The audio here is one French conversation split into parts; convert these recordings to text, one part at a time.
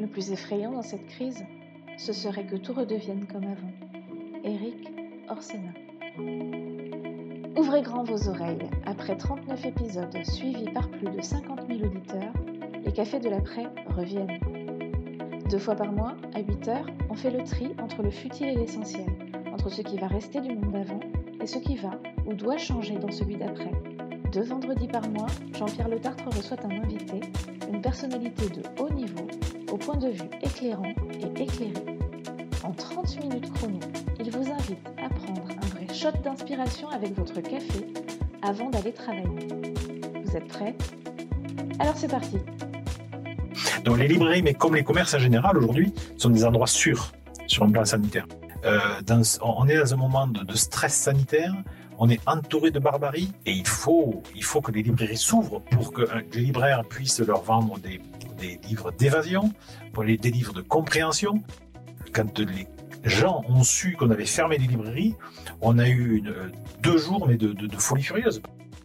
Le plus effrayant dans cette crise, ce serait que tout redevienne comme avant. Eric Orsena. Ouvrez grand vos oreilles. Après 39 épisodes suivis par plus de 50 000 auditeurs, les cafés de l'après reviennent. Deux fois par mois, à 8 heures, on fait le tri entre le futile et l'essentiel, entre ce qui va rester du monde d'avant et ce qui va ou doit changer dans celui d'après. Deux vendredis par mois, Jean-Pierre Le Tartre reçoit un invité, une personnalité de haut niveau, au point de vue éclairant et éclairé. En 30 minutes chrono, il vous invite à prendre un vrai shot d'inspiration avec votre café avant d'aller travailler. Vous êtes prêts? Alors c'est parti Donc les librairies, mais comme les commerces en général aujourd'hui, sont des endroits sûrs sur un plan sanitaire. Euh, on est dans un moment de, de stress sanitaire on est entouré de barbarie et il faut, il faut que les librairies s'ouvrent pour que les libraires puissent leur vendre des, des livres d'évasion, pour les, des livres de compréhension. Quand les gens ont su qu'on avait fermé les librairies, on a eu une, deux jours mais de, de, de, folie furieuse.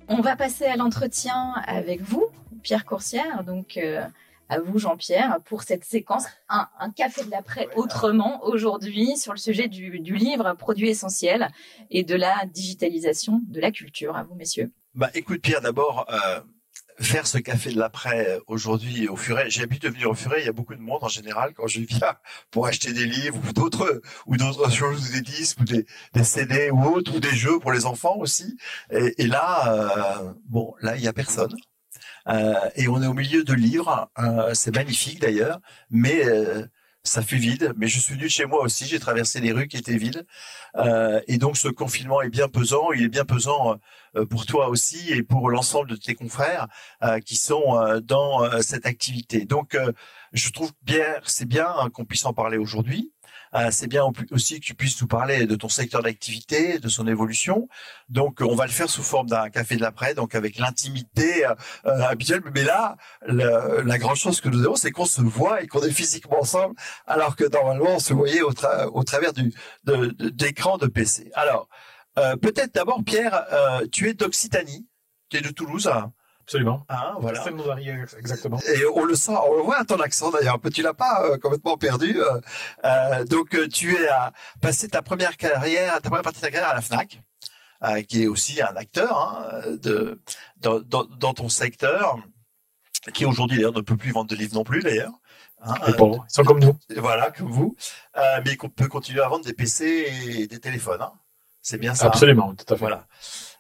On va passer à l'entretien avec vous, Pierre Coursière. Donc, euh, à vous, Jean-Pierre, pour cette séquence. Un, un café de l'après autrement aujourd'hui sur le sujet du, du, livre Produit essentiel et de la digitalisation de la culture. À vous, messieurs. Bah, écoute, Pierre, d'abord, euh, faire ce café de l'après aujourd'hui au Furet. J'ai l'habitude de venir au Furet. Il y a beaucoup de monde en général quand je viens pour acheter des livres ou d'autres ou d'autres choses, des disques ou des, des, CD ou autres ou des jeux pour les enfants aussi. Et, là, euh, bon, là, il y a personne. Euh, et on est au milieu de livres. Euh, c'est magnifique d'ailleurs, mais euh, ça fait vide. Mais je suis venu chez moi aussi. J'ai traversé les rues qui étaient vides. et donc ce confinement est bien pesant. Il est bien pesant pour toi aussi et pour l'ensemble de tes confrères qui sont dans cette activité. Donc je trouve bien, c'est bien hein, qu'on puisse en parler aujourd'hui. Euh, c'est bien aussi que tu puisses nous parler de ton secteur d'activité, de son évolution. Donc, on va le faire sous forme d'un café de l'après, donc avec l'intimité euh, euh habituelle. Mais là, la grande chose que nous avons, c'est qu'on se voit et qu'on est physiquement ensemble, alors que normalement, on se voyait au, tra au travers du d'écran de, PC. Alors, euh, peut-être d'abord, Pierre, euh, tu es d'Occitanie, tu es de Toulouse. Hein Absolument. Hein, voilà. exactement. Et on le sent, on le voit à ton accent d'ailleurs. Tu l'as pas euh, complètement perdu. Euh, euh donc euh, tu es à passer ta première carrière, ta première partie de ta carrière à la Fnac, euh, qui est aussi un acteur hein, de dans, dans, dans, ton secteur, qui aujourd'hui d'ailleurs ne peut plus vendre de livres non plus d'ailleurs. Hein, ils sont comme nous. Voilà, comme vous. mais qu'on peut continuer à vendre des PC et des téléphones. Hein. C'est bien ça. Absolument, tout à fait. Voilà.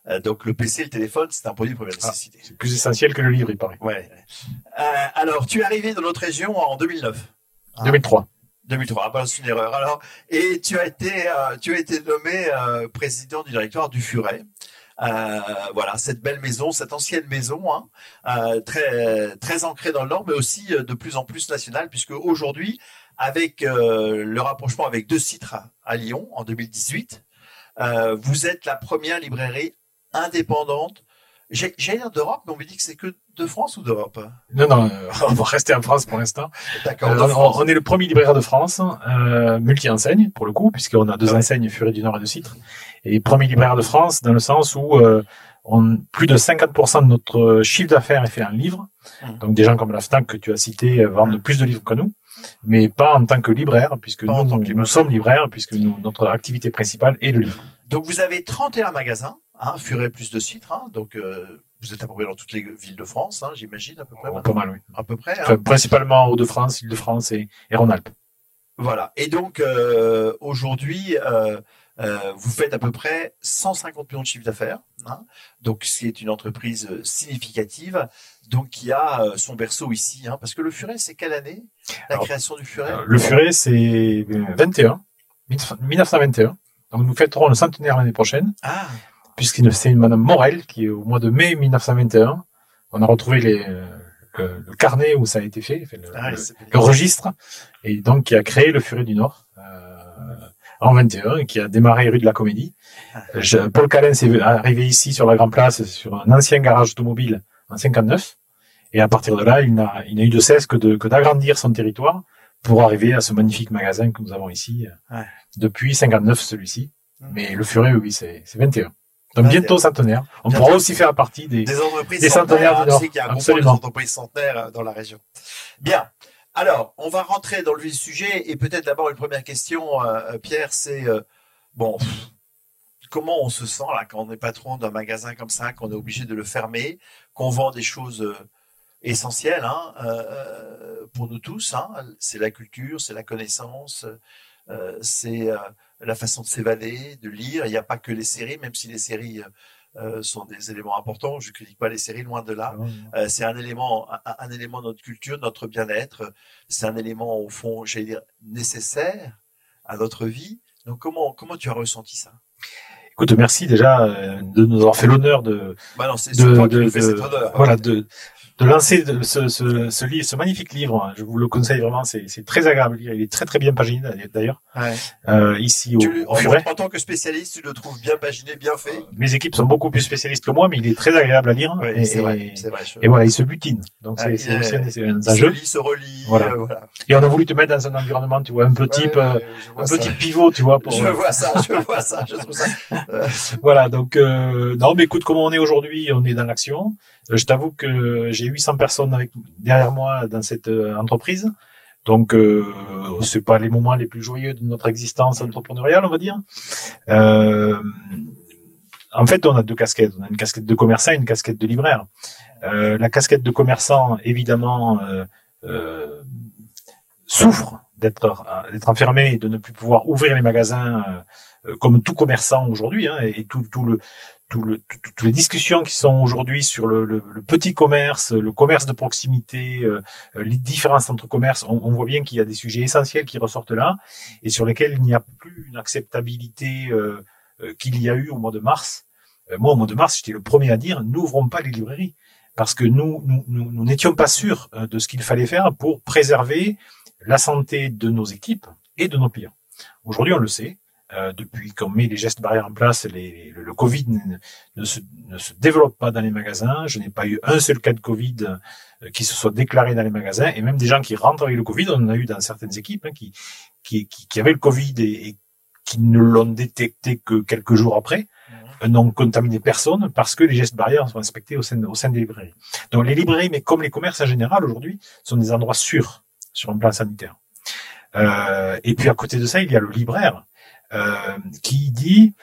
Euh, donc le PC, le téléphone, c'est un produit de première ah, nécessité. Ah, c'est plus essentiel que le livre, il paraît. Ouais. Euh, alors, tu es arrivé dans notre région en 2009. Hein 2003. 2003, pas c'est une erreur. Alors, et tu as été, euh, tu as été nommé président du directoire du Furet. Euh, voilà, cette belle maison, cette ancienne maison, hein, euh, très très ancrée dans le Nord, mais aussi de plus en plus nationale, puisque aujourd'hui, avec le rapprochement avec deux sites à Lyon en 2018, vous êtes la première librairie indépendante. J'ai dire d'Europe, mais on me dit que c'est que de France ou d'Europe? Non, non, euh, on va rester en France pour l'instant. D'accord. Euh, on, on, est le premier libraire de France, euh, multi-enseigne pour le coup, puisqu'on a deux ouais. enseignes, Furet du Nord et de Citre. Et premier libraire de France dans le sens où euh, on, plus de 50% de notre chiffre d'affaires est fait en livres. Mmh. Donc des gens comme la FNAC que tu as cité vendent mmh. plus de livres que nous, mais pas en tant que libraire, puisque pas nous, nous, nous sommes libraires, puisque nous, notre activité principale est le livre. Donc vous avez 31 magasins hein, Furet plus de citres. Hein, donc euh, vous êtes à peu près dans toutes les villes de France, hein, j'imagine à peu près. Oh, pas mal, oui. À peu près. Enfin, principalement Hauts-de-France, Île-de-France et, et Rhône-Alpes. Voilà. Et donc euh, aujourd'hui, euh, vous faites à peu près 150 millions de chiffre d'affaires. Hein, donc c'est une entreprise significative, donc qui a son berceau ici. Hein, parce que le Furet, c'est quelle année? La Alors, création du Furet? Le Furet, c'est 21, 1921. Donc nous fêterons le centenaire l'année prochaine. Ah puisque c'est une Madame Morel qui, au mois de mai 1921, on a retrouvé les, le, le carnet où ça a été fait, le, ah, le, le, registre, et donc qui a créé le Furet du Nord euh, en 21 et qui a démarré rue de la Comédie. Ah. Je, Paul Calens est arrivé ici sur la Grand Place, sur un ancien garage automobile en 59, et à partir de là, il n'a il n'a eu de cesse que de que d'agrandir son territoire pour arriver à ce magnifique magasin que nous avons ici ouais. depuis 59 celui-ci. Mmh. Mais le Furet, oui, c'est 21. Donc bientôt centenaire. On bientôt pourra aussi faire partie des, des entreprises des centenaires, centenaires du Nord. Sais qu'il y a un Absolument. entreprises centenaires dans la région. Bien. Alors, on va rentrer dans le vif du sujet et peut-être d'abord une première question, euh, Pierre, c'est euh, bon, pff, comment on se sent là quand on est patron d'un magasin comme ça, qu'on est obligé de le fermer, qu'on vend des choses euh, essentielles hein, euh, pour nous tous. Hein, c'est la culture, c'est la connaissance, euh, c'est euh, la façon de s'évader, de lire. Il n'y a pas que les séries, même si les séries euh, sont des éléments importants. Je ne critique pas les séries, loin de là. Euh, c'est un élément, un, un élément de notre culture, de notre bien-être. C'est un élément, au fond, j'allais dire, nécessaire à notre vie. Donc, comment, comment tu as ressenti ça? Écoute, merci déjà euh, de nous avoir fait l'honneur de, bah non, c'est de, de- de- cet honneur. voilà, de, de lancer de- ce, ce, ce livre, ce magnifique livre. hein. Je vous le conseille vraiment, c'est c'est très agréable à lire. Il est très très bien paginé d'ailleurs. Ouais. Euh, ici au, Tu le- au en, tant que spécialiste, tu le trouves bien paginé, bien fait? Mes équipes sont beaucoup plus spécialistes que moi, mais il est très agréable à lire. Oui, et, c'est vrai. et- vrai. je- et voilà, il se butine. Donc Ah, c'est il un, c'est un il se jeu. lit, se relit. Voilà. euh, voilà. Et on a voulu te mettre dans un environnement, tu vois, un peu type, Ouais, euh, ouais, vois un ça. petit pivot, tu vois. Pour, Je vois ça, je vois ça, je trouve ça. euh, Voilà, donc euh, non, mais écoute, comment on est aujourd'hui, on est dans l'action. Euh, je t'avoue que j'ai 800 personnes derrière moi dans cette euh, entreprise. Donc euh, c'est pas les moments les plus joyeux de notre existence entrepreneuriale, on va dire. Euh, en fait, on a deux casquettes. On a une casquette de commerçant et une casquette de libraire. La casquette de commerçant, évidemment, souffre d'être d'être enfermé et de ne plus pouvoir ouvrir les magasins comme tout commerçant aujourd'hui, hein, et tout le tout le, tout- toutes les discussions qui sont aujourd'hui sur le, le- le petit commerce, le commerce de proximité, euh, les différences entre commerces, on, on voit bien qu'il y a des sujets essentiels qui ressortent là et sur lesquels il n'y a plus une acceptabilité euh, euh, qu'il y a eu au mois de mars. Euh, moi, au mois de mars, j'étais le premier à dire n'ouvrons pas les librairies parce que nous nous nous- nous n'étions pas sûrs euh, de ce qu'il fallait faire pour préserver la santé de nos équipes et de nos clients. Aujourd'hui, on le sait. Euh, depuis qu'on met les gestes barrières en place, les, le, le Covid ne, se, ne se développe pas dans les magasins. Je n'ai pas eu un seul cas de Covid euh, qui se soit déclaré dans les magasins. Et même des gens qui rentrent avec le Covid, on en a eu dans certaines équipes hein, qui, qui, qui, qui avaient le Covid et, et qui ne l'ont détecté que quelques jours après, euh, n'ont contaminé personne parce que les gestes barrières sont respectés au sein, au sein des librairies. Donc les librairies, mais comme les commerces en général aujourd'hui, sont des endroits sûrs sur un plan sanitaire. Euh, et puis à côté de ça, il y a le libraire euh, qui dit,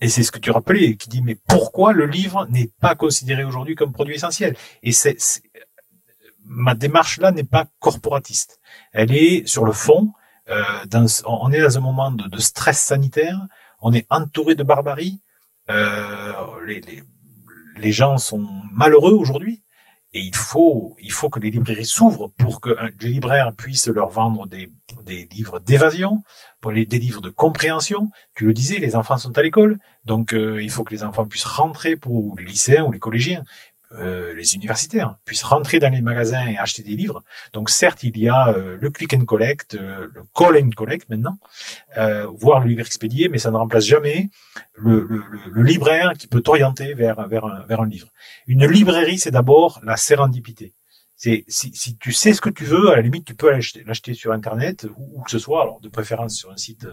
et c'est ce que tu rappelais, qui dit mais pourquoi le livre n'est pas considéré aujourd'hui comme produit essentiel? Et c'est ma démarche là n'est pas corporatiste. Elle est sur le fond. Euh, on est dans un moment de, de stress sanitaire. On est entouré de barbarie. Euh, les, les, les gens sont malheureux aujourd'hui. Et il faut, il faut que les librairies s'ouvrent pour que les libraires puissent leur vendre des, des livres d'évasion, pour les, des livres de compréhension. Tu le disais, les enfants sont à l'école, donc euh, il faut que les enfants puissent rentrer pour les lycéens ou les collégiens, euh, les universitaires puissent rentrer dans les magasins et acheter des livres. Donc certes, il y a euh, le click and collect, euh, le call and collect maintenant, euh, voire le livre expédié, mais ça ne remplace jamais le, le, le, libraire qui peut t'orienter vers, vers, un, vers un livre. Une librairie, c'est d'abord la sérendipité. C'est si, si tu sais ce que tu veux, à la limite, tu peux l'acheter sur Internet ou, que ce soit, alors de préférence sur un site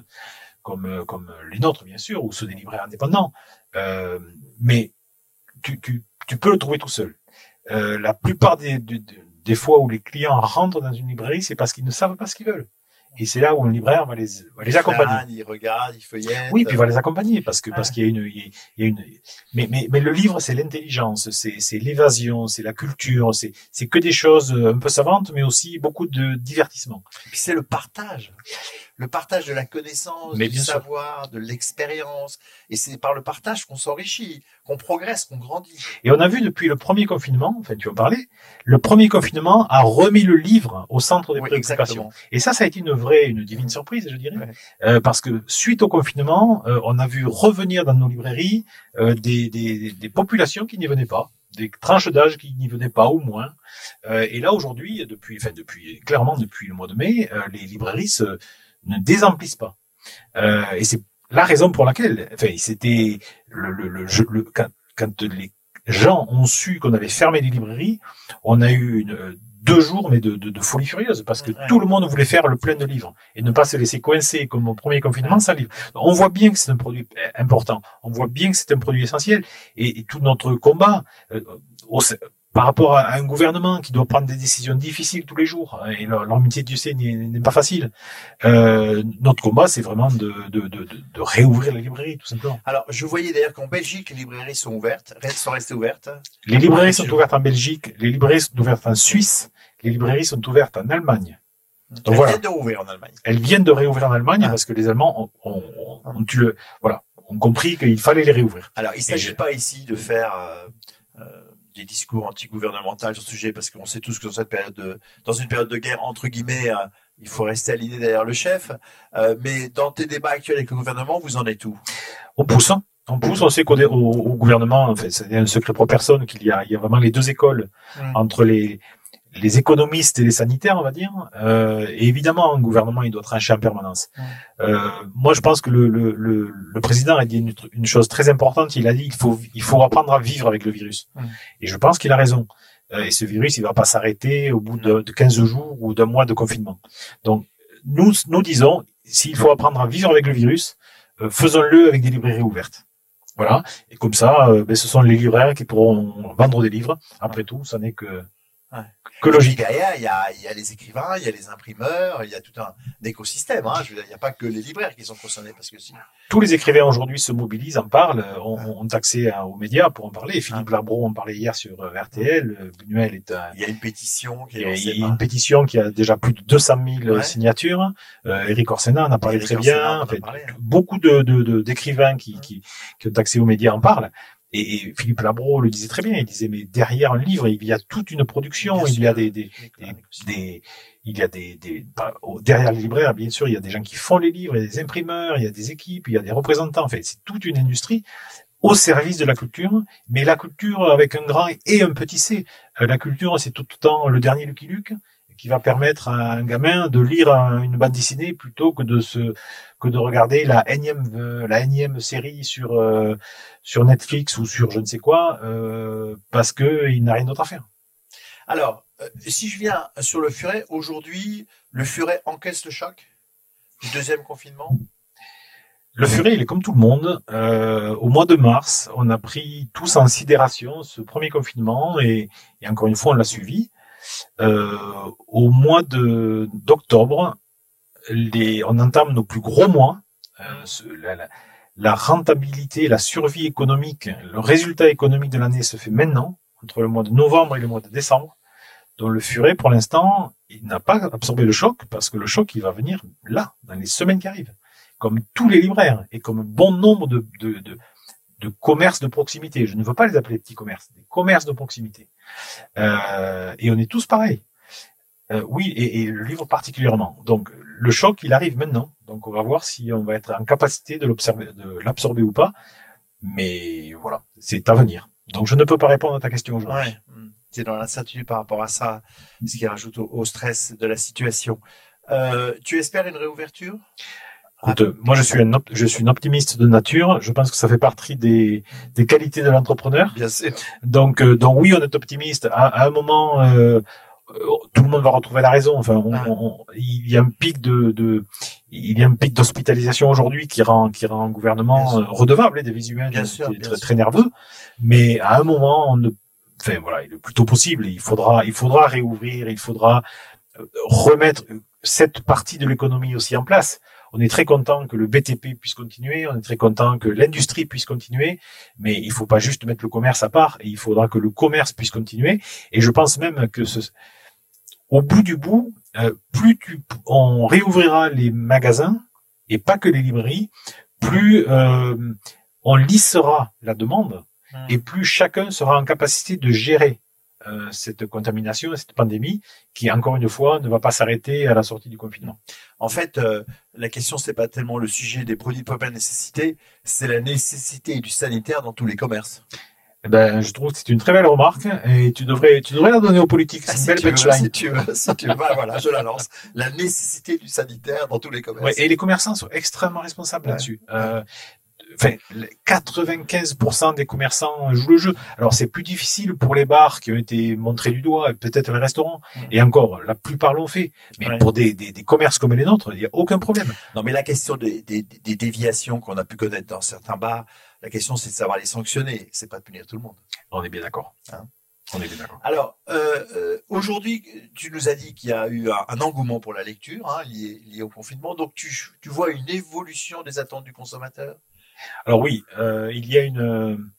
comme, comme les nôtres, bien sûr, ou ceux des libraires indépendants. Euh, mais tu, tu, tu peux le trouver tout seul. Euh, la plupart des, des, des fois où les clients rentrent dans une librairie, c'est parce qu'ils ne savent pas ce qu'ils veulent. Et c'est là où un libraire va les, va les accompagner. Il regarde, il feuillette. Oui, puis il va les accompagner parce que parce qu'il y a une, il y a- une. Mais mais mais le livre, c'est l'intelligence, c'est c'est l'évasion, c'est la culture, c'est c'est que des choses un peu savantes, mais aussi beaucoup de divertissement. Puis c'est le partage. Le partage de la connaissance, Mais du sûr. savoir, de l'expérience. Et c'est par le partage qu'on s'enrichit, qu'on progresse, qu'on grandit. Et on a vu depuis le premier confinement, enfin tu en parlais, le premier confinement a remis le livre au centre des Oui, préoccupations. exactement. Et ça, ça a été une vraie, une divine surprise, je dirais, Ouais. Euh, parce que suite au confinement, euh, on a vu revenir dans nos librairies euh, des, des, des populations qui n'y venaient pas, des tranches d'âge qui n'y venaient pas ou moins. Et là aujourd'hui, depuis, enfin depuis clairement depuis le mois de mai, les librairies se, ne désemplissent pas. Et c'est la raison pour laquelle, enfin, c'était le, le, le, jeu- le- quand, quand les gens ont su qu'on avait fermé les librairies, on a eu une, deux jours mais de, de, de folie furieuse parce que Ouais. tout le monde voulait faire le plein de livres et ne pas se laisser coincer comme au premier confinement sans livre. On voit bien que c'est un produit important, on voit bien que c'est un produit essentiel et, et tout notre combat euh, au, par rapport à un gouvernement qui doit prendre des décisions difficiles tous les jours, et leur, leur métier, sais, n'est pas facile. Euh, notre combat, c'est vraiment de, de, de, de, réouvrir les librairies, tout simplement. Alors, je voyais d'ailleurs qu'en Belgique, les librairies sont ouvertes, sont restées ouvertes. Les librairies sont ouvertes en Belgique, les librairies sont ouvertes en Suisse, les librairies sont ouvertes en Allemagne. Donc, elles voilà. viennent de rouvrir en Allemagne. Elles viennent de réouvrir en Allemagne ah. parce que les Allemands ont, ont, ont, ont, voilà, ont compris qu'il fallait les réouvrir. Alors, il ne s'agit pas ici de faire euh, euh, des discours anti-gouvernementaux sur ce sujet parce qu'on sait tous que dans cette période de, dans une période de guerre entre guillemets, euh, il faut rester aligné derrière le chef. Euh, mais dans tes débats actuels avec le gouvernement, vous en êtes où? On pousse. Hein. On pousse. On sait qu'au au, au gouvernement, en fait, c'est un secret pour personne qu'il y a, il y a vraiment les deux écoles mmh. entre les les économistes et les sanitaires, on va dire. Euh, et évidemment, un gouvernement, il doit trancher en permanence. Euh, moi, je pense que le, le, le, le président a dit une, une, chose très importante. Il a dit qu'il faut, il faut apprendre à vivre avec le virus. Et je pense qu'il a raison. Euh, et ce virus, il va pas s'arrêter au bout de, de 15 jours ou d'un mois de confinement. Donc, nous, nous disons, s'il faut apprendre à vivre avec le virus, euh, faisons-le avec des librairies ouvertes. Voilà. Et comme ça, euh, ben, ce sont les libraires qui pourront vendre des livres. Après tout, ça n'est que Logique. Derrière, il y a, il y a les écrivains, il y a les imprimeurs, il y a tout un, écosystème. Hein. Je veux dire, il n'y a pas que les libraires qui sont concernés. Parce que si... Tous les écrivains aujourd'hui se mobilisent, en parlent, ont, ont accès aux médias pour en parler. Philippe Labro en parlait hier sur euh, RTL. Buñuel est un... Il y a une pétition qui est Il y a une pétition qui a déjà plus de 200 000 ouais. signatures. Euh, Eric Orsena en a parlé Eric très Orsena bien. En fait, parlé, hein. Beaucoup de, de, d'écrivains qui, qui, qui ont accès aux médias en parlent. Et, Philippe Labro le disait très bien. Il disait, mais derrière un livre, il y a toute une production. Il y a des, des, des, des, il y a des, des bah, derrière les libraires, bien sûr, il y a des gens qui font les livres, il y a des imprimeurs, il y a des équipes, il y a des représentants. En fait, c'est toute une industrie au service de la culture, mais la culture avec un grand et un petit c. Euh, la culture, c'est tout le temps le dernier Lucky Luke qui va permettre à un gamin de lire une bande dessinée plutôt que de se que de regarder la énième euh, la énième série sur euh, sur Netflix ou sur je ne sais quoi euh, parce que il n'a rien d'autre à faire. Alors, si je viens sur le furet aujourd'hui, le furet encaisse le choc du deuxième confinement? Le furet, il est comme tout le monde. Euh, au mois de mars, on a pris tous en sidération ce premier confinement et, et encore une fois, on l'a suivi. Euh, au mois de d'octobre, les, on entame nos plus gros mois. Euh, la, la, la, rentabilité, la survie économique, le résultat économique de l'année se fait maintenant, entre le mois de novembre et le mois de décembre. Donc le furet, pour l'instant, il n'a pas absorbé le choc parce que le choc, il va venir là, dans les semaines qui arrivent, comme tous les libraires et comme bon nombre de, de, de, de commerces de proximité. Je ne veux pas les appeler petits commerces, des commerces de proximité. Euh, et on est tous pareils. Euh, oui, et, et, le livre particulièrement. Donc, le choc, il arrive maintenant. Donc, on va voir si on va être en capacité de l'observer, de l'absorber ou pas. Mais voilà, c'est à venir. Donc, je ne peux pas répondre à ta question aujourd'hui. Ouais. C'est dans l'incertitude par rapport à ça, ce qui rajoute au, au stress de la situation. Euh, tu espères une réouverture? Ah. moi, je suis un, je suis un optimiste de nature. Je pense que ça fait partie des, des qualités de l'entrepreneur. Bien sûr. Donc, euh, donc oui, on est optimiste. À, à un moment, euh, tout le monde va retrouver la raison. Enfin, on, on, il y a un pic de, de il y a un pic d'hospitalisation aujourd'hui qui rend, qui rend un gouvernement redevable et des visuels bien sûr, très, très nerveux. Mais à un moment, on ne, enfin voilà, il est plutôt possible. Il faudra, il faudra réouvrir, il faudra euh, remettre cette partie de l'économie aussi en place. On est très content que le BTP puisse continuer, on est très content que l'industrie puisse continuer, mais il faut pas juste mettre le commerce à part, et il faudra que le commerce puisse continuer. Et je pense même que ce, au bout du bout, euh, plus tu, on réouvrira les magasins et pas que les librairies, plus euh, on lissera la demande mmh. et plus chacun sera en capacité de gérer euh, cette contamination, cette pandémie, qui encore une fois ne va pas s'arrêter à la sortie du confinement. En fait, euh, la question c'est pas tellement le sujet des produits de première nécessité, c'est la nécessité du sanitaire dans tous les commerces. Eh ben, je trouve que c'est une très belle remarque et tu devrais, tu devrais la donner aux politiques. C'est ah, une si belle tu veux, si tu veux, si tu veux, voilà, je la lance. La nécessité du sanitaire dans tous les commerces. Ouais, et les commerçants sont extrêmement responsables ouais. là-dessus. Euh, enfin, 95% des commerçants jouent le jeu. Alors c'est plus difficile pour les bars qui ont été montrés du doigt, peut-être les restaurants. Mmh. Et encore, la plupart l'ont fait. Mais ouais. pour des, des, des, commerces comme les nôtres, il n'y a aucun problème. Non, mais la question des, des, des déviations qu'on a pu connaître dans certains bars, la question c'est de savoir les sanctionner. C'est pas de punir tout le monde. On est bien d'accord. Hein On est bien d'accord. Alors, euh, euh, aujourd'hui, tu nous as dit qu'il y a eu un, un engouement pour la lecture hein, lié, lié au confinement. Donc, tu, tu vois une évolution des attentes du consommateur? Alors oui, euh, il y a une.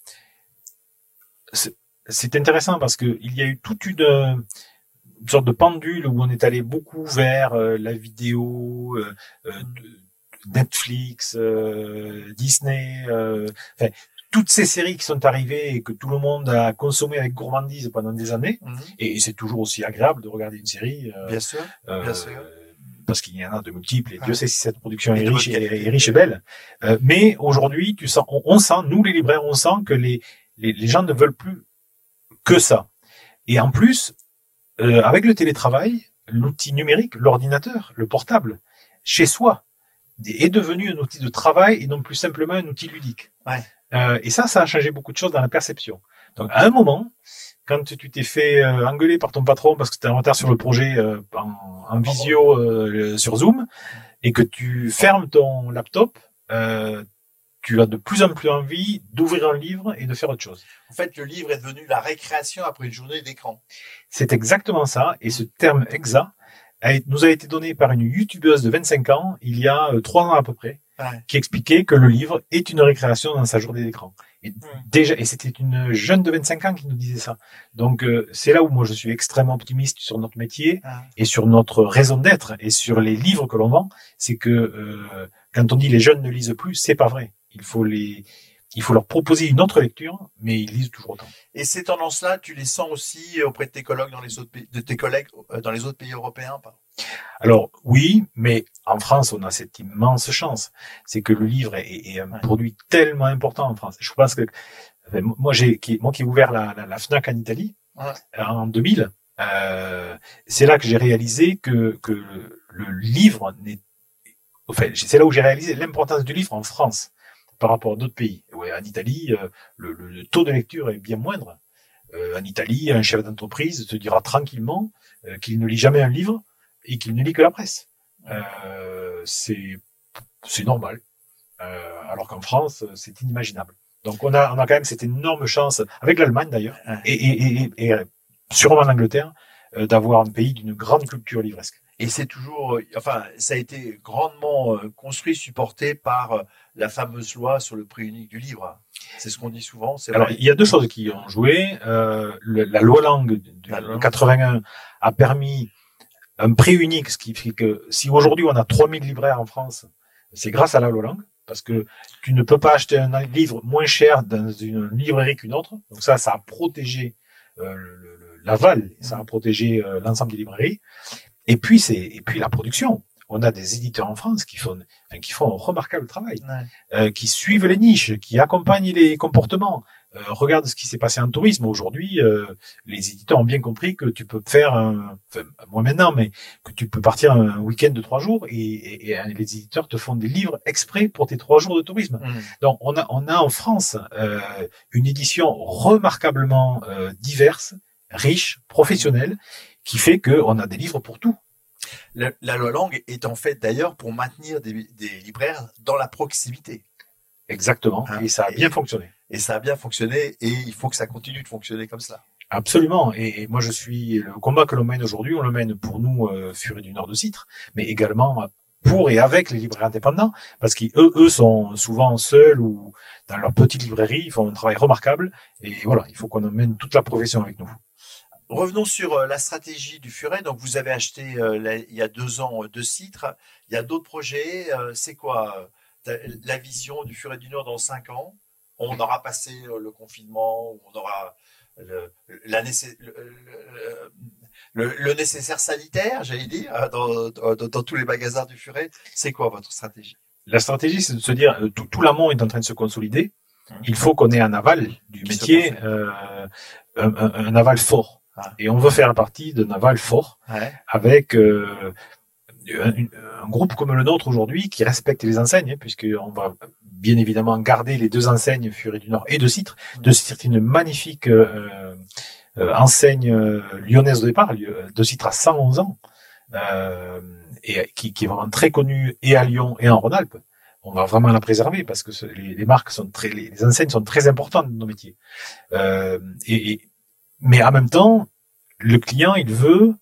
c'est- intéressant parce que il y a eu toute une, une sorte de pendule où on est allé beaucoup vers euh, la vidéo, euh, de- Netflix, Disney, enfin, toutes ces séries qui sont arrivées et que tout le monde a consommé avec gourmandise pendant des années. Et c'est toujours aussi agréable de regarder une série. Bien sûr. Bien sûr. Parce qu'il y en a de multiples, et. Dieu sait si cette production est riche et, est riche et belle. Euh, mais aujourd'hui, tu sens, on, on sent, nous les libraires, on sent que les, les, les gens ne veulent plus que ça. Et en plus, euh, avec le télétravail, l'outil numérique, l'ordinateur, le portable, chez soi, est devenu un outil de travail et non plus simplement un outil ludique. Ouais. Euh, et ça, ça a changé beaucoup de choses dans la perception. Donc, à un moment, quand tu t'es fait euh, engueuler par ton patron parce que tu es en retard sur le projet euh, en, en visio euh, sur Zoom et que tu fermes ton laptop, euh, tu as de plus en plus envie d'ouvrir un livre et de faire autre chose. En fait, le livre est devenu la récréation après une journée d'écran. C'est exactement ça. Et ce terme exact nous a été donné par une youtubeuse de 25 ans, il y a euh, trois ans à peu près, Ouais. qui expliquait que le livre est une récréation dans sa journée d'écran. Et déjà, et c'était une jeune de 25 ans qui nous disait ça. Donc, euh, c'est là où moi je suis extrêmement optimiste sur notre métier Ah. et sur notre raison d'être et sur les livres que l'on vend. C'est que euh, quand on dit les jeunes ne lisent plus, c'est pas vrai. Il faut les, il faut leur proposer une autre lecture, mais ils lisent toujours autant. Et ces tendances-là, tu les sens aussi auprès de tes collègues dans les autres pays, de tes collègues euh, dans les autres pays européens pardon? Alors oui, mais en France, on a cette immense chance, c'est que le livre est, un Ouais. produit tellement important en France. Je pense que enfin, moi, j'ai qui, moi qui ai ouvert la, la, la Fnac en Italie Ouais. en 2000, euh, c'est là que j'ai réalisé que que le, le livre n'est, enfin, c'est là où j'ai réalisé l'importance du livre en France par rapport à d'autres pays. Ouais, en Italie, euh, le, le- le taux de lecture est bien moindre. Euh, en Italie, un chef d'entreprise te dira tranquillement euh, qu'il ne lit jamais un livre et qu'il ne lit que la presse. C'est c'est normal. Euh, alors qu'en France, c'est inimaginable. Donc on a on a quand même cette énorme chance avec l'Allemagne d'ailleurs et, et, et, et, sûrement l'Angleterre d'avoir un pays d'une grande culture livresque. Et c'est toujours, euh, enfin, ça a été grandement euh, construit, supporté par euh, la fameuse loi sur le prix unique du livre. C'est ce qu'on dit souvent. Alors vrai. il y a deux choses qui ont joué. Euh, le- la loi Langue de, La loi Langue. 81 a permis un prix unique, ce qui fait que si aujourd'hui on a 3000 libraires en France, c'est grâce à la loi Langue, parce que tu ne peux pas acheter un livre moins cher dans une librairie qu'une autre. Donc ça, ça a protégé euh, le- l'aval, ça a protégé euh, l'ensemble des librairies. Et puis c'est et puis la production. On a des éditeurs en France qui font enfin, qui font un remarquable travail Ouais. euh, qui suivent les niches, qui accompagnent les comportements. Euh, regarde ce qui s'est passé en tourisme aujourd'hui. euh, les éditeurs ont bien compris que tu peux faire, un, enfin, moi maintenant, mais que tu peux partir un week-end de trois jours et, et- et les éditeurs te font des livres exprès pour tes trois jours de tourisme. Donc on a, on a en France euh, une édition remarquablement euh, diverse, riche, professionnelle, qui fait qu'on a des livres pour tout. La, la loi langue est en fait d'ailleurs pour maintenir des, des libraires dans la proximité. Exactement. Hein, et ça a et- bien fonctionné. Et ça a bien fonctionné et il faut que ça continue de fonctionner comme ça. Absolument. Et, et moi, je suis le combat que l'on mène aujourd'hui, on le mène pour nous, euh, du Nord de Citre, mais également pour et avec les libraires indépendants, parce qu'eux, eux, sont souvent seuls ou dans leur petite librairie, ils font un travail remarquable. Et voilà, il faut qu'on emmène toute la profession avec nous. Revenons sur euh, la stratégie du Furet. Donc, vous avez acheté euh, la- il y a deux ans euh, deux citres. Il y a d'autres projets. Euh, C'est quoi euh, la vision du Furet du Nord dans cinq ans? On aura passé euh, le confinement, on aura le, la nécess- le- le- le- le nécessaire sanitaire, j'allais dire, euh, dans, dans- dans tous les magasins du Furet. C'est quoi votre stratégie? La stratégie, c'est de se dire, tout, tout l'amont est en train de se consolider. Mhm. Il faut qu'on ait un aval du métier, confirme. euh, un, un- un aval fort. Et on veut faire la partie d'un aval fort. Ouais. avec euh, un, un groupe comme le nôtre aujourd'hui qui respecte les enseignes, hein, puisqu'on va bien évidemment garder les deux enseignes Furet du Nord et de Citre. De Citre est une magnifique euh, euh, enseigne euh, lyonnaise au départ, Lieu- de Citre a 111 ans, euh, et qui, qui est vraiment très connue et à Lyon et en Rhône-Alpes. On va vraiment la préserver parce que ce- les, les marques sont très, les, les enseignes sont très importantes dans nos métiers. Euh, et, et mais en même temps, le client, il veut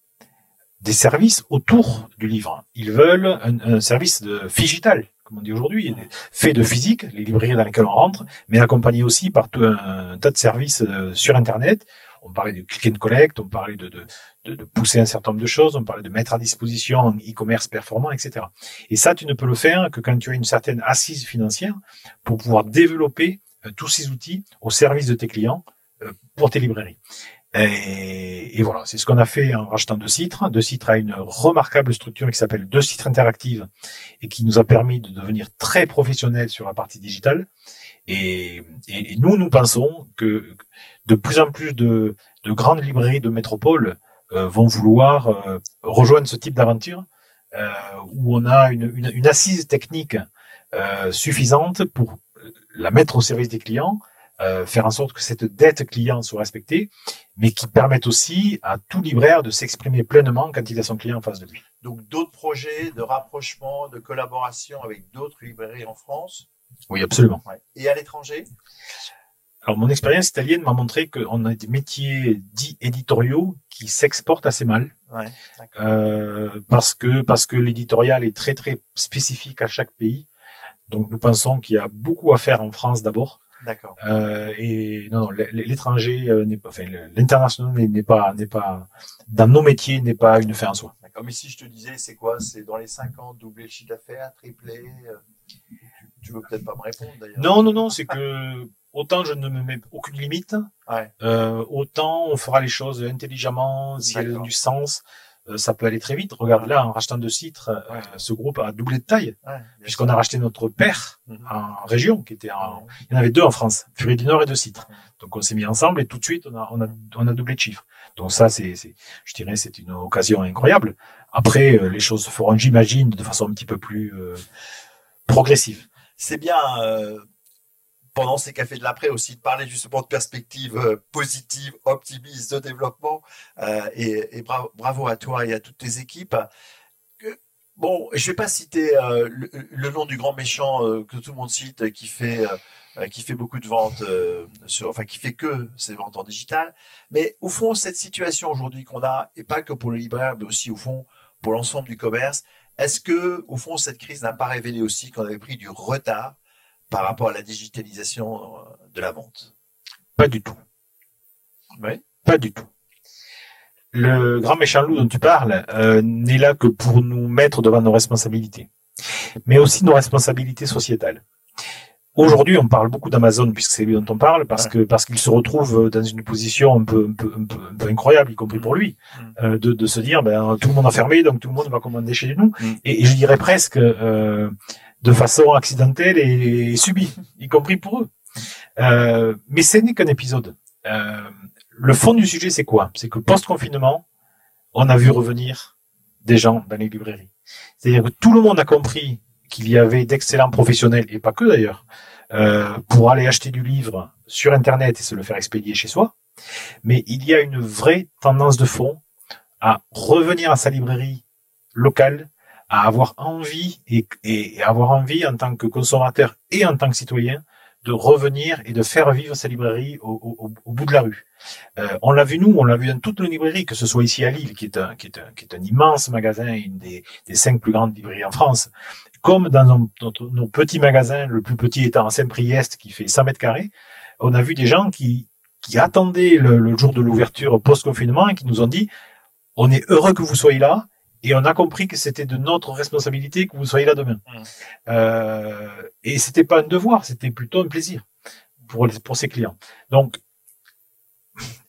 des services autour du livre. Ils veulent un, service de digital, comme on dit aujourd'hui, fait de physique, les librairies dans lesquelles on rentre, mais accompagné aussi par tout un, tas de services euh, sur Internet. On parlait de click and collect, on parlait de, de, pousser un certain nombre de choses, on parlait de mettre à disposition un e-commerce performant, etc. Et ça, tu ne peux le faire que quand tu as une certaine assise financière pour pouvoir développer euh, tous ces outils au service de tes clients pour tes librairies. Et, voilà, c'est ce qu'on a fait en rachetant deux Citres. Deux Citres a une remarquable structure qui s'appelle Deux Citres Interactive et qui nous a permis de devenir très professionnels sur la partie digitale. Et, nous, nous pensons que de plus en plus de, de grandes librairies de métropole euh, vont vouloir euh, rejoindre ce type d'aventure euh, où on a une, assise technique suffisante pour la mettre au service des clients, euh, faire en sorte que cette dette client soit respectée, mais qui permette aussi à tout libraire de s'exprimer pleinement quand il a son client en face de lui. Donc d'autres projets de rapprochement, de collaboration avec d'autres librairies en France? Oui, absolument. ouais. et à l'étranger? Alors, mon expérience italienne m'a montré qu'on a des métiers dits éditoriaux qui s'exportent assez mal, Ouais, euh, parce que, parce que l'éditorial est très, très spécifique à chaque pays. Donc, nous pensons qu'il y a beaucoup à faire en France d'abord. D'accord. Euh, et non, non, l'étranger euh, n'est pas, enfin, l'international n'est- pas, n'est pas, dans nos métiers, n'est pas une fin en soi. D'accord. Mais si je te disais, c'est quoi? C'est dans les 5 ans, doubler le chiffre d'affaires, tripler euh, tu, veux peut-être pas me répondre d'ailleurs. Non, non, non, c'est que autant je ne me mets aucune limite, Ouais. euh, autant on fera les choses intelligemment, si elles ont du sens. Euh, ça peut aller très vite. Regarde là, en rachetant deux Citres, euh, Ouais. ce groupe a doublé de taille, Ouais, puisqu'on a racheté notre père Mhm. en région, qui était en, il y en avait deux en France, Furie du Nord et deux Citres. Donc on s'est mis ensemble et tout de suite on a, on a, on a doublé de chiffre. Donc ça, c'est, je dirais, c'est une occasion incroyable. Après, euh, les choses se feront, j'imagine, de façon un petit peu plus euh, progressive. C'est bien, euh, pendant ces cafés de l'après aussi, de parler justement de perspectives euh, positives, optimistes, de développement. euh, et bravo, à toi et à toutes tes équipes. Bon, je vais pas citer euh, le, le nom du grand méchant que tout le monde cite, qui fait, qui fait beaucoup de ventes, enfin qui fait que ses ventes en digital. Mais au fond, cette situation aujourd'hui qu'on a, et pas que pour les libraires, mais aussi au fond pour l'ensemble du commerce, est-ce que, au fond, cette crise n'a pas révélé aussi qu'on avait pris du retard par rapport à la digitalisation euh, de la vente Pas du tout. Oui. Pas du tout. Le grand méchant loup dont tu parles euh, n'est là que pour nous mettre devant nos responsabilités, mais aussi nos responsabilités sociétales. Aujourd'hui, on parle beaucoup d'Amazon puisque c'est lui dont on parle parce Ouais. que parce qu'il se retrouve dans une position un peu un peu, un peu, un peu incroyable, y compris pour lui, Mm. euh, de, de se dire ben tout le monde a fermé donc tout le monde va commander chez nous Mm. et, et je dirais presque euh, de façon accidentelle et, subie, y compris pour eux. Euh, mais ce n'est qu'un épisode. Euh, le fond du sujet, c'est quoi? C'est que post-confinement, on a vu revenir des gens dans les librairies. C'est-à-dire que tout le monde a compris qu'il y avait d'excellents professionnels, et pas que d'ailleurs, euh, pour aller acheter du livre sur Internet et se le faire expédier chez soi. Mais il y a une vraie tendance de fond à revenir à sa librairie locale, à avoir envie et, et avoir envie en tant que consommateur et en tant que citoyen de revenir et de faire vivre sa librairie au, au- au bout de la rue. Euh, on l'a vu nous, on l'a vu dans toutes nos librairies, que ce soit ici à Lille, qui est un, qui est un, qui est un immense magasin, une des, des cinq plus grandes librairies en France, comme dans nos, nos petits magasins, le plus petit étant à Saint-Priest, qui fait 100 mètres carrés, on a vu des gens qui, qui attendaient le, le jour de l'ouverture post-confinement et qui nous ont dit, on est heureux que vous soyez là, et on a compris que c'était de notre responsabilité que vous soyez là demain. Mm. Euh, et c'était pas un devoir, c'était plutôt un plaisir pour, les- pour ses clients. Donc,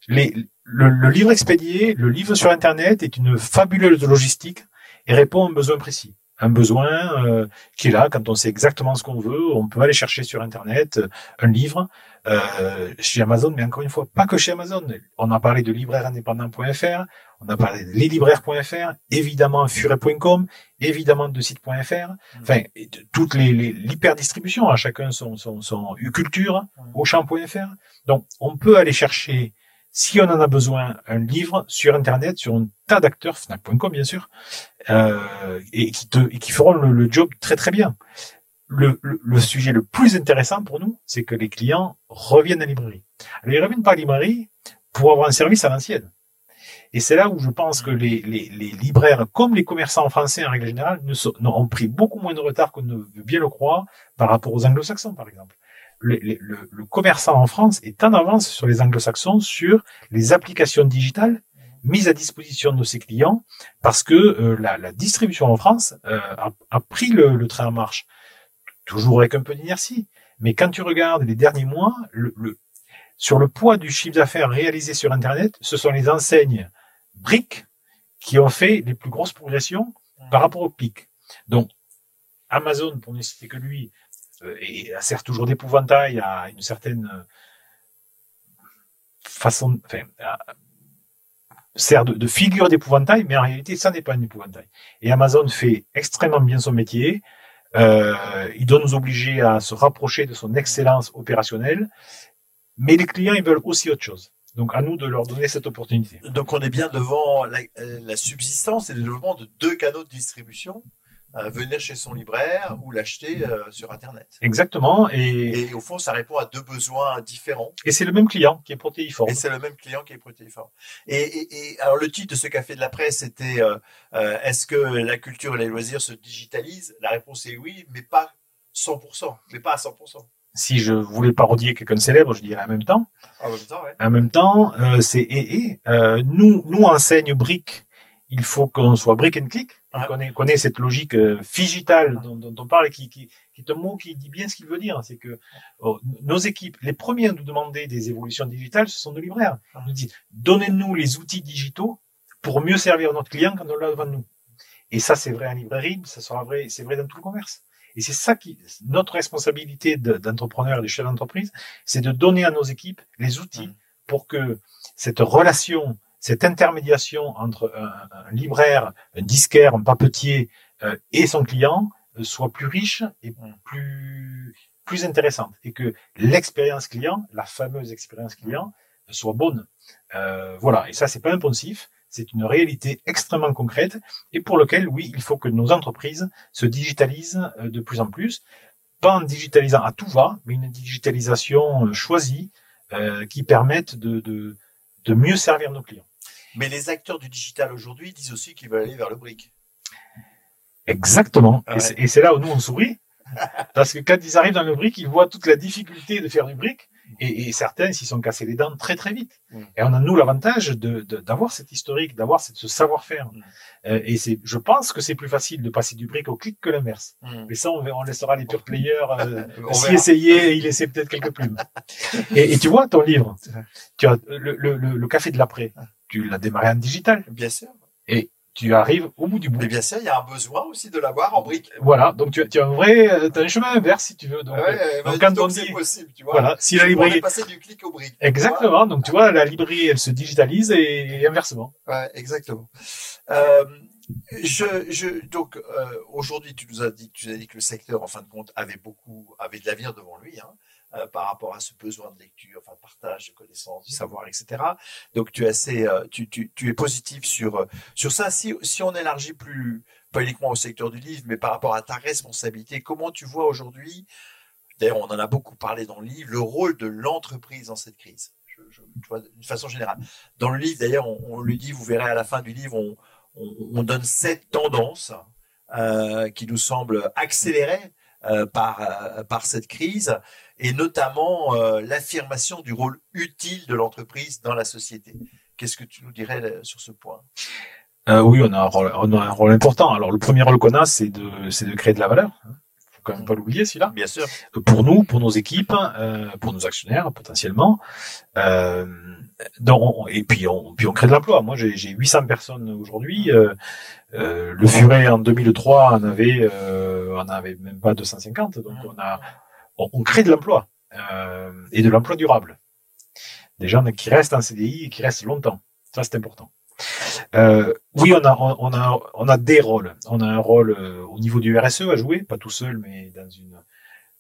les, le, le livre expédié, le livre sur Internet est une fabuleuse logistique et répond à un besoin précis. Un besoin euh, qui est là quand on sait exactement ce qu'on veut. On peut aller chercher sur Internet euh, un livre euh, chez Amazon, mais encore une fois, pas que chez Amazon. On a parlé de libraireindépendant.fr, on a parlé de leslibraires.fr, évidemment furet.com, évidemment de site.fr, enfin, et de toutes les, les l'hyperdistribution, à chacun son, son, son U-culture, auchan.fr. Donc, on peut aller chercher, si on en a besoin, un livre sur Internet, sur un tas d'acteurs, fnac.com bien sûr, euh, et, qui te, et qui feront le, le job très très bien. Le, le, le sujet le plus intéressant pour nous, c'est que les clients reviennent à la librairie. Alors, ils reviennent pas à la librairie pour avoir un service à l'ancienne. Et c'est là où je pense que les, les, les, libraires, comme les commerçants français en règle générale, ne sont, ont pris beaucoup moins de retard qu'on ne veut bien le croire par rapport aux anglo-saxons, par exemple. Le, le, le, commerçant en France est en avance sur les anglo-saxons sur les applications digitales mises à disposition de ses clients parce que euh, la, distribution en France euh, a, a, pris le, le, train en marche, toujours avec un peu d'inertie. Mais quand tu regardes les derniers mois, le, sur le poids du chiffre d'affaires réalisé sur Internet, ce sont les enseignes briques qui ont fait les plus grosses progressions par rapport au clic. Donc, Amazon, pour ne citer que lui, euh, et sert toujours d'épouvantail à une certaine euh, façon, enfin, sert de, figure d'épouvantail, mais en réalité, ça n'est pas un épouvantail. Et Amazon fait extrêmement bien son métier. Euh, il doit nous obliger à se rapprocher de son excellence opérationnelle, mais les clients, ils veulent aussi autre chose. Donc à nous de leur donner cette opportunité. Donc on est bien devant la, subsistance et le développement de deux canaux de distribution. Euh, venir chez son libraire ou l'acheter euh, sur Internet. Exactement. Et... au fond, ça répond à deux besoins différents. Et c'est le même client qui est protéiforme. Et c'est le même client qui est protéiforme. Et, alors le titre de ce café de la presse c'était Est-ce que la culture et les loisirs se digitalisent? La réponse est oui, mais pas 100%, mais pas à 100% si je voulais parodier quelqu'un de célèbre, je dirais en même temps. En même temps, ouais. En même temps, euh, c'est et, et euh, nous, nous enseigne brique. Il faut qu'on soit brick and click, qu'on ait, cette logique euh, digitale dont, dont, on parle, et qui, qui, qui est un mot qui dit bien ce qu'il veut dire. C'est que oh, nos équipes, les premiers à nous demander des évolutions digitales, ce sont nos libraires. Ils nous disent donnez-nous les outils digitaux pour mieux servir notre client quand on l'a devant nous. Et ça, c'est vrai en librairie, ça sera vrai, c'est vrai dans tout le commerce. Et c'est ça qui, notre responsabilité d'entrepreneur et de chef d'entreprise, c'est de donner à nos équipes les outils mmh. pour que cette relation, cette intermédiation entre un, libraire, un disquaire, un papetier euh, et son client euh, soit plus riche et mmh. plus, plus intéressante et que l'expérience client, la fameuse expérience client, soit bonne. Euh, voilà. Et ça, c'est pas impensif c'est une réalité extrêmement concrète et pour lequel, oui, il faut que nos entreprises se digitalisent euh, de plus en plus, pas en digitalisant à tout va, mais une digitalisation euh, choisie euh, qui permette de, de, de, mieux servir nos clients. Mais les acteurs du digital aujourd'hui disent aussi qu'ils veulent aller vers le brick. Exactement. Et c'est là où nous on sourit. Parce que quand ils arrivent dans le brick, ils voient toute la difficulté de faire du brick. Et, et certains s'y sont cassés les dents très très vite. Mm. Et on a nous l'avantage de, d'avoir cet historique, d'avoir ce savoir-faire. Mm. Euh, et c'est, je pense que c'est plus facile de passer du brick au clic que l'inverse. Mm. Mais ça, on, on, laissera les pure players euh, s'y essayer et y laisser peut-être quelques plumes. et, et, tu vois ton livre, tu as le, le, le, café de l'après. Tu l'as démarré en digital. Bien sûr. Et tu arrives au bout du bout. Mais bien sûr, il y a un besoin aussi de l'avoir en brique. Voilà, donc tu, tu as un vrai, euh, as un chemin inverse si tu veux. Donc, ouais, donc quand on dit, possible, tu vois. Voilà, si la librairie. passer du clic au brique. Exactement, donc tu vois, la librairie, elle se digitalise et, inversement. Ouais, exactement. Euh, je, je, donc euh, aujourd'hui, tu nous as dit, tu nous as dit que le secteur, en fin de compte, avait beaucoup, avait de l'avenir devant lui. Hein. Euh, par rapport à ce besoin de lecture, enfin partage de connaissances, du savoir, etc. Donc tu es assez, euh, tu, es positif sur euh, sur ça. Si, on élargit plus pas uniquement au secteur du livre, mais par rapport à ta responsabilité, comment tu vois aujourd'hui D'ailleurs, on en a beaucoup parlé dans le livre, le rôle de l'entreprise dans cette crise? Je, d'une façon générale. Dans le livre, d'ailleurs, on, le dit, vous verrez à la fin du livre, on, on, on donne sept tendances euh, qui nous semblent accélérées euh, par, euh, par cette crise et notamment euh, l'affirmation du rôle utile de l'entreprise dans la société. Qu'est-ce que tu nous dirais euh, sur ce point? Euh, Oui, on a, un rôle, important. Alors, le premier rôle qu'on a, c'est de, c'est de créer de la valeur. Faut quand même pas l'oublier, celui-là. Bien sûr. Pour nous, pour nos équipes, euh, pour nos actionnaires, potentiellement. Euh, donc, et puis on, puis on crée de l'emploi. Moi, j'ai, j'ai 800 personnes aujourd'hui. Euh, le Furet en 2003 en avait, on avait même pas 250. Donc, on a on, crée de l'emploi euh, et de l'emploi durable. Des gens qui restent en CDI et qui restent longtemps. Ça, c'est important. Euh, oui, on a, on, a, on a des rôles. On a un rôle euh, au niveau du RSE à jouer, pas tout seul, mais dans une,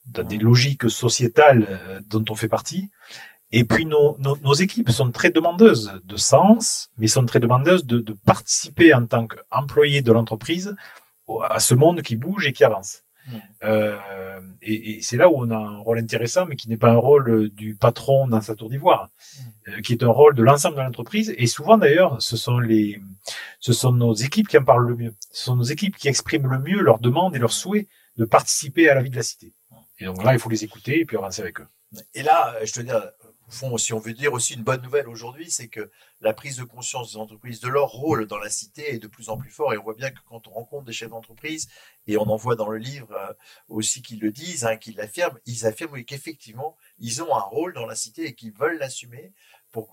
dans des logiques sociétales euh, dont on fait partie. Et puis nos, nos, équipes sont très demandeuses de sens, mais sont très demandeuses de, de participer en tant qu'employés de l'entreprise à ce monde qui bouge et qui avance. Euh, et, et c'est là où on a un rôle intéressant, mais qui n'est pas un rôle du patron dans sa tour d'ivoire, euh, qui est un rôle de l'ensemble de l'entreprise. Et souvent d'ailleurs, ce sont les, ce sont nos équipes qui en parlent le mieux. Ce sont nos équipes qui expriment le mieux leurs demandes et leurs souhaits de participer à la vie de la cité. Et donc là, il faut les écouter et puis avancer avec eux. Et là, je te dis, fond, si on veut dire aussi une bonne nouvelle aujourd'hui, c'est que la prise de conscience des entreprises de leur rôle dans la cité est de plus en plus fort. Et on voit bien que quand on rencontre des chefs d'entreprise, et on en voit dans le livre euh, aussi qu'ils le disent, hein, qu'ils l'affirment, ils affirment qu'effectivement, ils ont un rôle dans la cité et qu'ils veulent l'assumer.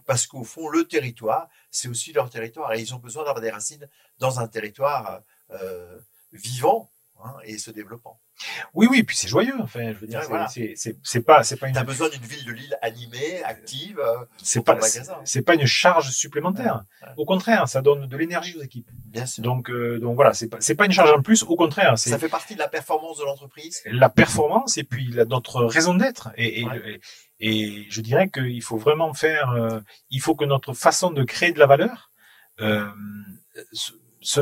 Parce qu'au fond, le territoire, c'est aussi leur territoire. Et ils ont besoin d'avoir des racines dans un territoire euh, vivant hein, et se développant. Oui, oui, puis c'est joyeux. Enfin, je veux dire, c'est pas, c'est pas une. T'as besoin d'une ville de Lille animée, active. Euh, c'est pas, c'est pas une charge supplémentaire. Au contraire, ça donne de l'énergie aux équipes. Bien sûr. Donc, euh, donc voilà, c'est pas, c'est pas une charge en plus. Au contraire, ça fait partie de la performance de l'entreprise. La performance et puis la, notre raison d'être. Et, et, et, je dirais qu'il faut vraiment faire. Euh, il faut que notre façon de créer de la valeur. Euh, ce,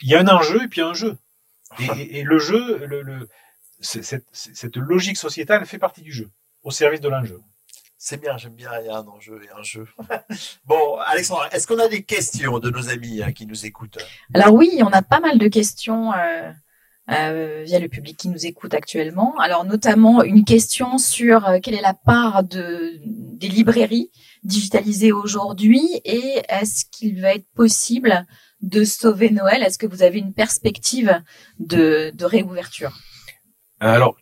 il y a un enjeu et puis un jeu. Et, le jeu, le, cette, logique sociétale fait partie du jeu, au service de l'enjeu. C'est bien, j'aime bien, il y a un enjeu et un jeu. bon, Alexandra, est-ce qu'on a des questions de nos amis hein, qui nous écoutent? Alors oui, on a pas mal de questions euh, euh, via le public qui nous écoute actuellement. Alors notamment une question sur euh, quelle est la part de, des librairies digitalisées aujourd'hui et est-ce qu'il va être possible de sauver Noël Est-ce que vous avez une perspective de, réouverture? Alors,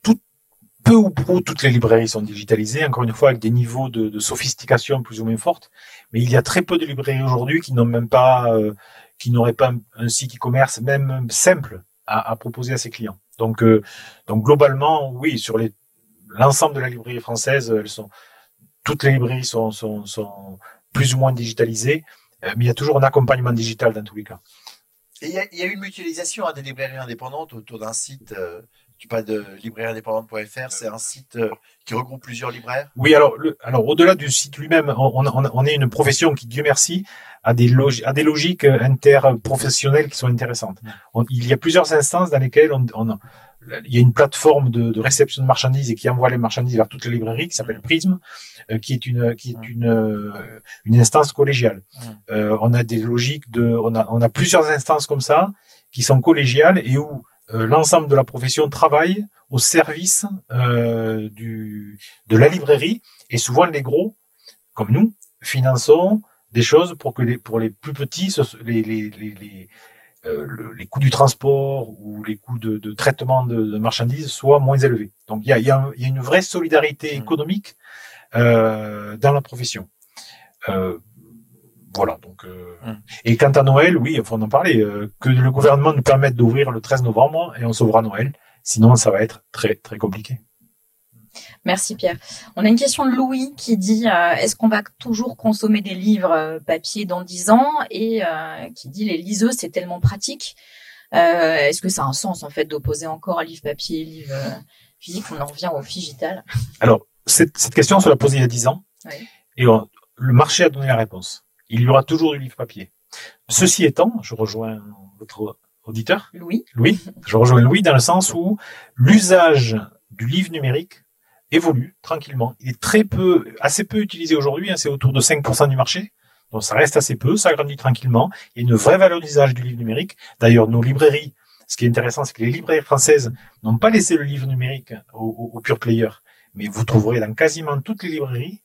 peu ou prou, toutes les librairies sont digitalisées, encore une fois, avec des niveaux de, sophistication plus ou moins fortes. Mais il y a très peu de librairies aujourd'hui qui n'ont même pas, euh, qui n'auraient pas un, site e-commerce, même simple, à, proposer à ses clients. Donc, euh, globalement, oui, sur l'ensemble de la librairie française, toutes les librairies sont plus ou moins digitalisées. Euh, mais il y a toujours un accompagnement digital dans tous les cas. Il y, a, une mutualisation des librairies indépendantes autour d'un site. Euh, tu parles de librairieindépendante.fr, c'est un site euh, qui regroupe plusieurs libraires? Oui, alors, alors au-delà du site lui-même, on, on, est une profession qui, Dieu merci, a des, a des logiques interprofessionnelles qui sont intéressantes. il y a plusieurs instances dans lesquelles on, il y a une plateforme de, de, réception de marchandises et qui envoie les marchandises vers toutes les librairies qui s'appelle Prism, euh, qui est une qui est une euh, une instance collégiale. Euh, on a des logiques de on a on a plusieurs instances comme ça qui sont collégiales et où l'ensemble de la profession travaille au service du de la librairie et souvent les gros comme nous finançons des choses pour que les pour les plus petits les les, les, les euh, les coûts du transport ou les coûts de, de traitement de, de, marchandises soient moins élevés. Donc il y a, y, a, y a, une vraie solidarité mmh. économique euh, dans la profession. Euh, voilà. Donc, euh, mmh. Et quant à Noël, oui, il faut en parler. Euh, que le gouvernement nous permette d'ouvrir le 13 novembre et on sauvera Noël. Sinon, ça va être très très compliqué. Merci Pierre. On a une question de Louis qui dit euh, est-ce qu'on va toujours consommer des livres euh, papier dans 10 ans? Et euh, qui dit les liseuses c'est tellement pratique. est-ce que ça a un sens en fait d'opposer encore à livre papier et livre physique? On en revient au digital. Alors cette, question on se l'a posée il y a 10 ans et le marché a donné la réponse. Il y aura toujours du livre papier. Ceci étant, je rejoins votre auditeur. Louis. Louis. Je rejoins Louis dans le sens où l'usage du livre numérique évolue tranquillement. Il est très peu, assez peu utilisé aujourd'hui, hein, c'est autour de 5% du marché. Donc ça reste assez peu, ça grandit tranquillement. Il y a une vraie valeur d'usage du livre numérique. D'ailleurs, nos librairies, ce qui est intéressant, c'est que les librairies françaises n'ont pas laissé le livre numérique aux au, pure players, mais vous trouverez dans quasiment toutes les librairies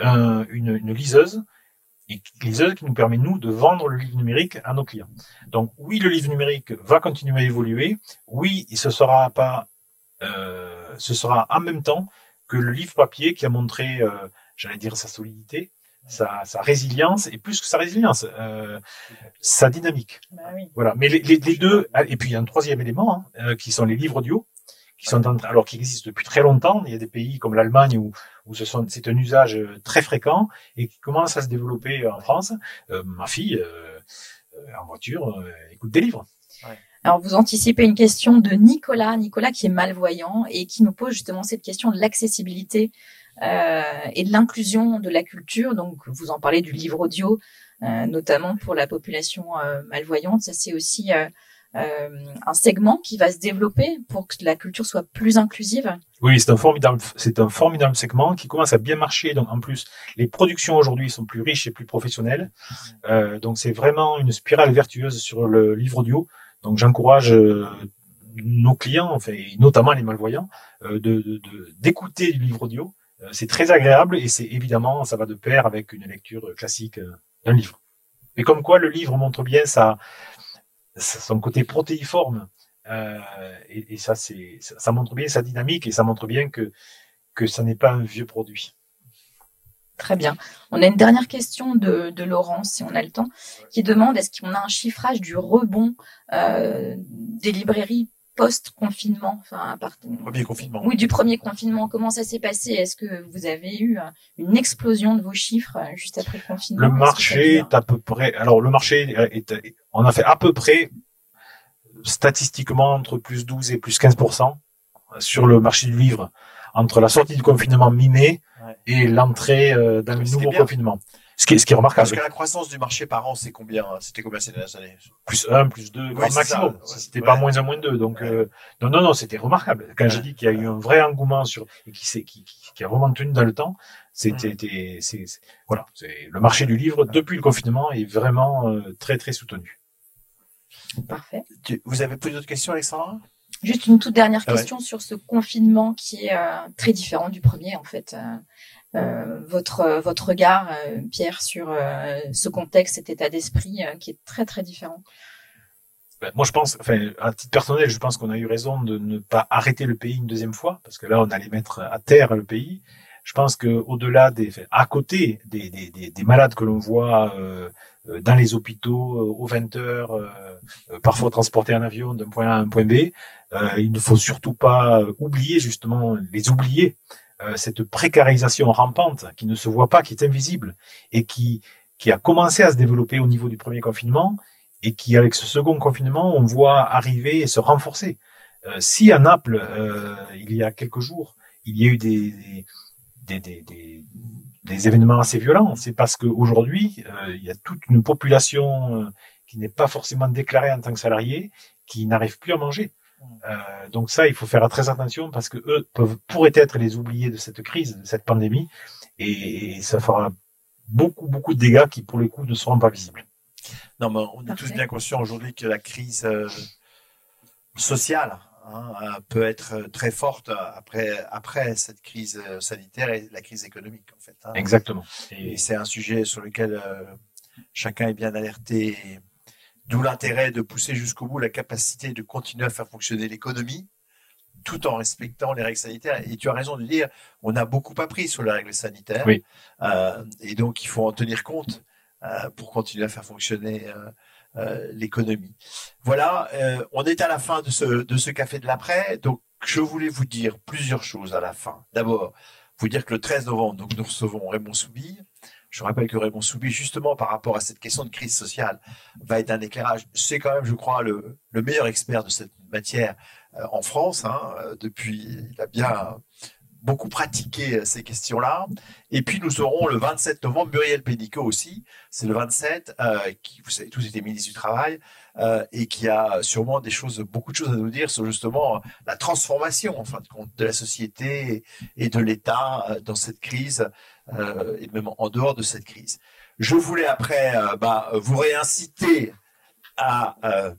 euh, une, liseuse, et liseuse qui nous permet, nous, de vendre le livre numérique à nos clients. Donc oui, le livre numérique va continuer à évoluer. Oui, il ne sera pas... Euh, ce sera en même temps que le livre papier qui a montré, euh, j'allais dire, sa solidité, sa, résilience, et plus que sa résilience, euh, sa dynamique. Bah voilà. Mais les, deux, ah, et puis il y a un troisième élément, hein, euh, qui sont les livres audio, qui sont alors qui existent depuis très longtemps. Il y a des pays comme l'Allemagne où, où ce sont, c'est un usage très fréquent et qui commence à se développer en France. ma fille, en voiture, écoute des livres. Alors, vous anticipez une question de Nicolas, Nicolas qui est malvoyant et qui nous pose justement cette question de l'accessibilité euh, et de l'inclusion de la culture. Donc, vous en parlez du livre audio, euh, notamment pour la population euh, malvoyante. Ça, c'est aussi un segment qui va se développer pour que la culture soit plus inclusive Oui, c'est un formidable, c'est un formidable segment qui commence à bien marcher. Donc en plus, les productions aujourd'hui sont plus riches et plus professionnelles. donc c'est vraiment une spirale vertueuse sur le livre audio. Donc j'encourage nos clients, enfin, notamment les malvoyants, de d'écouter du livre audio euh, c'est très agréable et c'est évidemment, ça va de pair avec une lecture classique euh, d'un livre. Et comme quoi, le livre montre bien sa, son côté protéiforme. Euh, et, ça, c'est, ça montre bien sa dynamique et ça montre bien que, que ça n'est pas un vieux produit. Très bien. On a une dernière question de, de Laurence, si on a le temps, qui demande est-ce qu'on a un chiffrage du rebond des librairies post-confinement, enfin premier confinement. Oui, du premier confinement. Comment ça s'est passé? Est-ce que vous avez eu euh, une explosion de vos chiffres euh, juste après le confinement? Le marché est à peu près. Alors le marché est, on a fait à peu près statistiquement entre plus 12 et plus 15% sur le marché du livre entre la sortie du confinement mi-mai et l'entrée euh, dans le nouveau confinement. Ce qui, est, ce qui est remarquable. Parce que la croissance du marché par an, c'est combien C'était combien ces dernières années? Plus 1, plus 2, maximum. C'était pas moins 1, moins 2. Donc, euh, non, non, non, c'était remarquable. Quand j'ai dit qu'il y a eu un vrai engouement sur, et qui, qui, qui, a vraiment tenu dans le temps, c'était, mm. c'est, voilà, c'est, le marché du livre, depuis le confinement, est vraiment euh, très, très soutenu. Parfait. Vous avez plus d'autres questions, Alexandra? Juste une toute dernière ah question sur ce confinement qui est euh, très différent du premier, en fait. Euh, votre, votre regard, euh, Pierre, sur euh, ce contexte, cet état d'esprit qui est très très différent ben, moi, je pense, enfin, à titre personnel, je pense qu'on a eu raison de ne pas arrêter le pays une deuxième fois, parce que là, on allait mettre à terre le pays. Je pense que au-delà des, à côté des, des, des, malades que l'on voit dans les hôpitaux aux 20 heures, parfois transportés en avion d'un point A à un point B, il ne faut surtout pas oublier justement les oubliés euh, cette précarisation rampante qui ne se voit pas, qui est invisible et qui, qui a commencé à se développer au niveau du premier confinement et qui, avec ce second confinement, on voit arriver et se renforcer. Euh, si à Naples, euh, il y a quelques jours, il y a eu des, des, des, des, des événements assez violents, c'est parce qu'aujourd'hui, il y a toute une population qui n'est pas forcément déclarée en tant que salarié, qui n'arrive plus à manger. Euh, donc ça, il faut faire très attention parce que eux peuvent, pourraient être les oubliés de cette crise, de cette pandémie, et, ça fera beaucoup, beaucoup de dégâts qui, pour le coup, ne seront pas visibles. Non, mais on est tous bien conscients aujourd'hui que la crise euh, sociale hein, euh, peut être très forte après, après cette crise sanitaire et la crise économique, en fait. Hein. Exactement. Et, c'est un sujet sur lequel chacun est bien alerté. D'où l'intérêt de pousser jusqu'au bout la capacité de continuer à faire fonctionner l'économie tout en respectant les règles sanitaires. Et tu as raison de dire, on a beaucoup appris sur les règles sanitaires. Euh, et donc, il faut en tenir compte euh, pour continuer à faire fonctionner euh, l'économie. Voilà, on est à la fin de ce, de ce café de l'après. Donc, je voulais vous dire plusieurs choses à la fin. D'abord, vous dire que le 13 novembre, donc, nous recevons Raymond Soubille. Je rappelle que Raymond Soubi, justement par rapport à cette question de crise sociale, va être un éclairage. C'est quand même, je crois, le, meilleur expert de cette matière euh, en France. Hein, euh, depuis, il a bien beaucoup pratiqué euh, ces questions-là. Et puis nous aurons le 27 novembre Muriel Pénicaud aussi. C'est le 27, qui, vous savez, tous étaient ministres du Travail, et qui a sûrement des choses, beaucoup de choses à nous dire sur justement la transformation, en fin de compte, de la société et de l'État dans cette crise euh, et même en dehors de cette crise. Je voulais après euh, bah, vous réinciter à euh,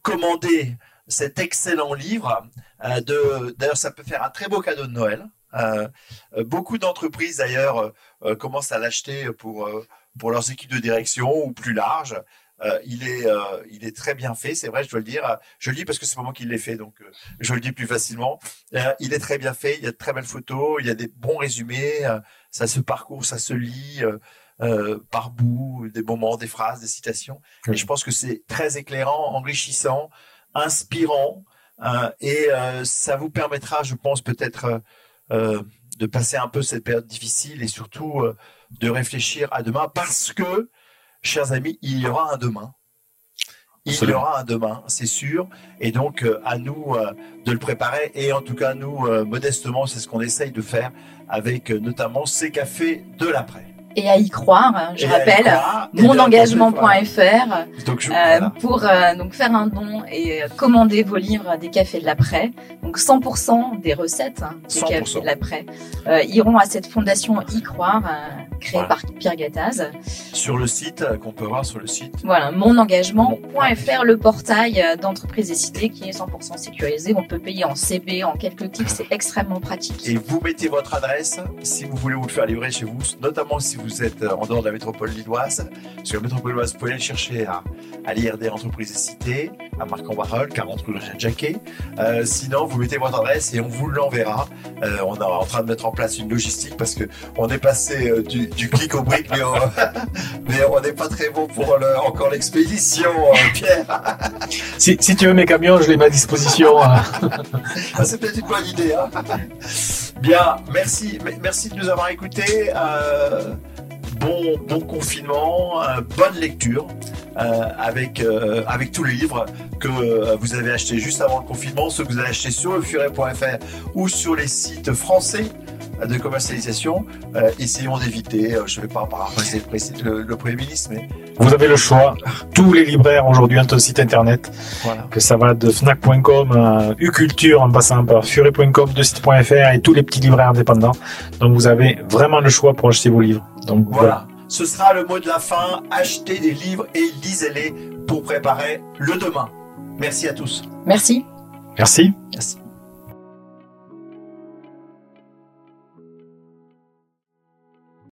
commander cet excellent livre. D'ailleurs, ça peut faire un très beau cadeau de Noël. Beaucoup d'entreprises d'ailleurs commencent à l'acheter pour, pour leurs équipes de direction ou plus larges. il, est, il est très bien fait, c'est vrai, je dois le dire. Je le dis parce que c'est pas moi qui l'ai fait, donc je le dis plus facilement. il est très bien fait, il y a de très belles photos, il y a des bons résumés, ça se parcourt, ça se lit euh, euh, par bout, des moments, des phrases, des citations. Et je pense que c'est très éclairant, enrichissant, inspirant, euh, et ça vous permettra, je pense, peut-être de passer un peu cette période difficile et surtout de réfléchir à demain, parce que, chers amis, il y aura un demain. Il y aura un demain, c'est sûr. Et donc, à nous de le préparer. Et en tout cas, nous, modestement, c'est ce qu'on essaye de faire avec euh, notamment ces cafés de l'après. Et à y croire. Je rappelle, monengagement.fr euh, pour euh, donc faire un don et commander vos livres des cafés de l'après. Donc 100% des recettes hein, des cafés de l'après euh, iront à cette fondation y croire créée par Pierre Gattaz. Sur le site qu'on peut voir sur le site. Voilà, monengagement.fr, le portail d'entreprise et cité qui est 100% sécurisé. On peut payer en CB en quelques clics, c'est extrêmement pratique. Et vous mettez votre adresse si vous voulez vous le faire livrer chez vous, notamment si vous êtes euh, en dehors de la métropole lilloise. Sur la métropole lilloise, vous pouvez aller chercher à, à l'IRD Entreprises et Cités, à Marc-en-Barœul, 40 rue Jacquet. Euh, sinon, vous mettez votre adresse et on vous l'enverra. Euh, on est en train de mettre en place une logistique parce que on est passé euh, du, clic au brick, mais on n'est pas très bon pour encore l'expédition, Pierre. si, tu veux mes camions, je les mets à disposition. Hein. Ah, c'est peut-être une bonne idée. Hein. Bien, merci, merci de nous avoir écoutés. Euh, bon, confinement, euh, bonne lecture euh, avec, avec tous les livres que vous avez achetés juste avant le confinement, ceux que vous avez achetés sur le furet.fr ou sur les sites français de commercialisation. Euh, essayons d'éviter, euh, je ne vais pas paraphraser le, le, Premier ministre, mais... Vous avez le choix. Tous les libraires aujourd'hui ont un site internet. Que ça va de fnac.com à Uculture en passant par furet.com, de site.fr et tous les petits libraires indépendants. Donc vous avez vraiment le choix pour acheter vos livres. Donc voilà. Ce sera le mot de la fin. Achetez des livres et lisez-les pour préparer le demain. Merci à tous. Merci. Merci. Merci.